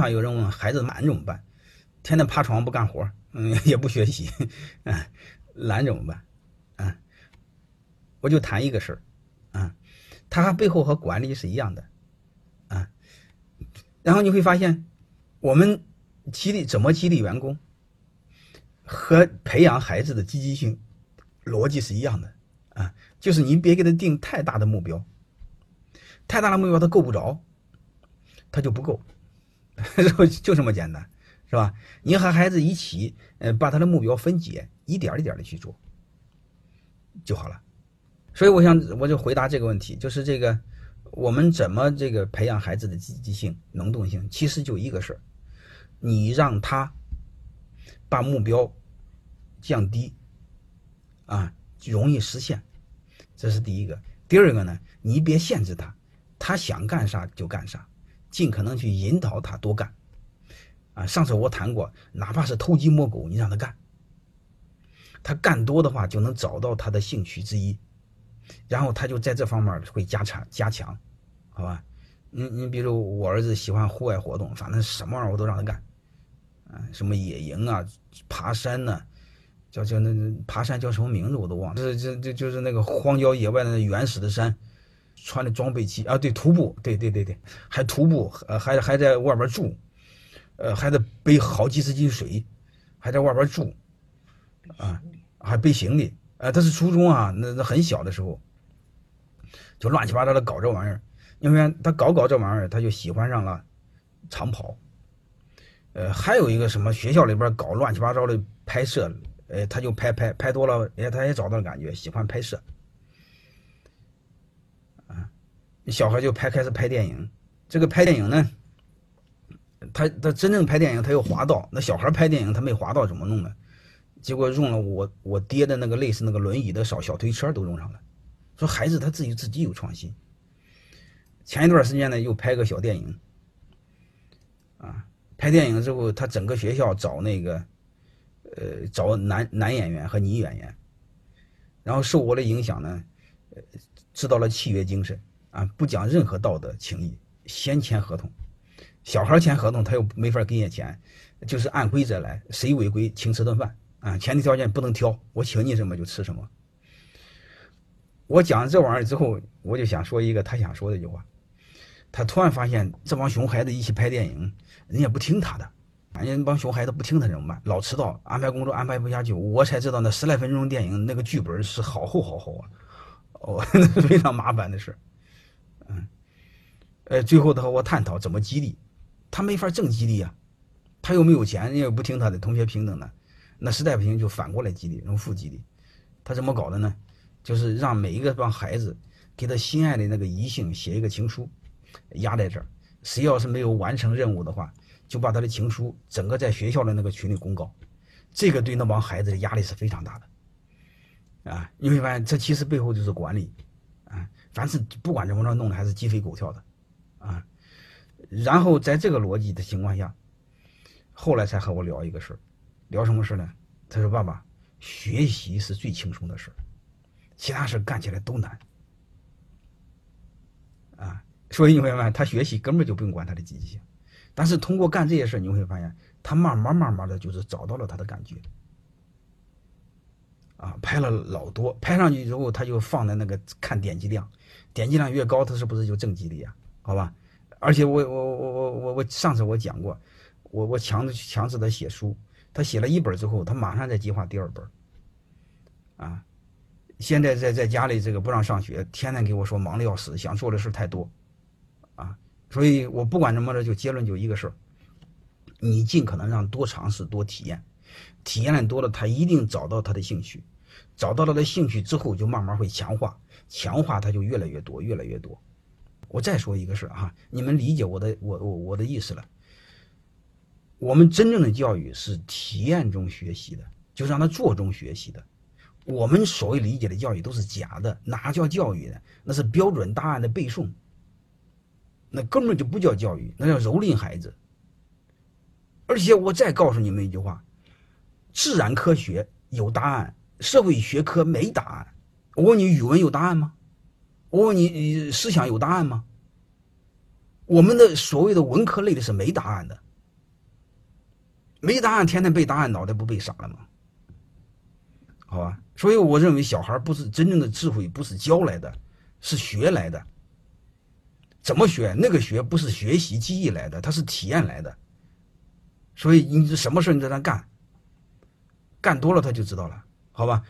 常有人问孩子懒怎么办？天天趴床不干活，嗯，也不学习，啊，懒怎么办？啊，我就谈一个事儿，啊，他背后和管理是一样的，啊，然后你会发现，我们激励怎么激励员工，和培养孩子的积极性逻辑是一样的，啊，就是你别给他定太大的目标，太大的目标他够不着，他就不够，就就这么简单。是吧？你和孩子一起，呃，把他的目标分解，一点一点的去做，就好了。所以我想，我就回答这个问题，就是这个，我们怎么这个培养孩子的积极性、能动性？其实就一个事儿，你让他把目标降低，啊，容易实现，这是第一个。第二个呢，你别限制他，他想干啥就干啥，尽可能去引导他多干。啊，上次我谈过，哪怕是偷鸡摸狗，你让他干，他干多的话就能找到他的兴趣之一，然后他就在这方面会加强加强，好吧？你你比如我儿子喜欢户外活动，反正什么玩意儿我都让他干，啊，什么野营啊、爬山呢，叫叫那爬山叫什么名字我都忘了，这这这就是那个荒郊野外的原始的山，穿的装备齐啊，对，徒步，对对对对，还徒步，呃，还还在外边住。呃，还得背好几十斤水，还在外边住，啊，还背行李。呃，他是初中啊，那那很小的时候，就乱七八糟的搞这玩意儿。因为他搞搞这玩意儿，他就喜欢上了长跑。呃，还有一个什么学校里边搞乱七八糟的拍摄，呃，他就拍拍拍多了，哎，他也找到了感觉，喜欢拍摄。啊，小孩就拍开始拍电影，这个拍电影呢。他他真正拍电影，他又滑道。那小孩拍电影，他没滑道怎么弄呢？结果用了我我爹的那个类似那个轮椅的小小推车都用上了。说孩子他自己自己有创新。前一段时间呢，又拍个小电影。啊，拍电影之后，他整个学校找那个，呃，找男男演员和女演员，然后受我的影响呢，呃，知道了契约精神啊，不讲任何道德情义，先签合同。小孩签合同，他又没法给你钱，就是按规则来，谁违规请吃顿饭啊？前提条件不能挑，我请你什么就吃什么。我讲这玩意儿之后，我就想说一个他想说的一句话。他突然发现这帮熊孩子一起拍电影，人家不听他的，人家那帮熊孩子不听他怎么办？老迟到，安排工作安排不下去。我才知道那十来分钟电影那个剧本是好厚好厚啊，哦，非常麻烦的事。嗯，呃，最后他和我探讨怎么激励。他没法正激励啊，他又没有钱，人家又不听他的，同学平等的，那实在不行就反过来激励，用负激励。他怎么搞的呢？就是让每一个帮孩子给他心爱的那个异性写一个情书，压在这儿。谁要是没有完成任务的话，就把他的情书整个在学校的那个群里公告。这个对那帮孩子的压力是非常大的啊！你会发现，这其实背后就是管理啊。凡是不管怎么着弄的，还是鸡飞狗跳的。然后在这个逻辑的情况下，后来才和我聊一个事儿，聊什么事呢？他说：“爸爸，学习是最轻松的事儿，其他事干起来都难。”啊，所以你会发现，他学习根本就不用管他的积极性，但是通过干这些事儿，你会发现，他慢慢慢慢的就是找到了他的感觉。啊，拍了老多，拍上去之后，他就放在那个看点击量，点击量越高，他是不是就正激励啊？好吧。而且我我我我我我上次我讲过，我我强制强制他写书，他写了一本之后，他马上在计划第二本。啊，现在在在家里这个不让上学，天天给我说忙的要死，想做的事太多，啊，所以我不管怎么着，就结论就一个事儿，你尽可能让多尝试多体验，体验的多了，他一定找到他的兴趣，找到了他的兴趣之后，就慢慢会强化，强化他就越来越多，越来越多。我再说一个事儿哈，你们理解我的我我我的意思了。我们真正的教育是体验中学习的，就是让他做中学习的。我们所谓理解的教育都是假的，哪叫教育呢？那是标准答案的背诵，那根本就不叫教育，那叫蹂躏孩子。而且我再告诉你们一句话：自然科学有答案，社会学科没答案。我问你，语文有答案吗？我问你，你思想有答案吗？我们的所谓的文科类的是没答案的，没答案，天天背答案，脑袋不被傻了吗？好吧，所以我认为小孩不是真正的智慧，不是教来的，是学来的。怎么学？那个学不是学习记忆来的，它是体验来的。所以你什么事你在那干，干多了他就知道了，好吧？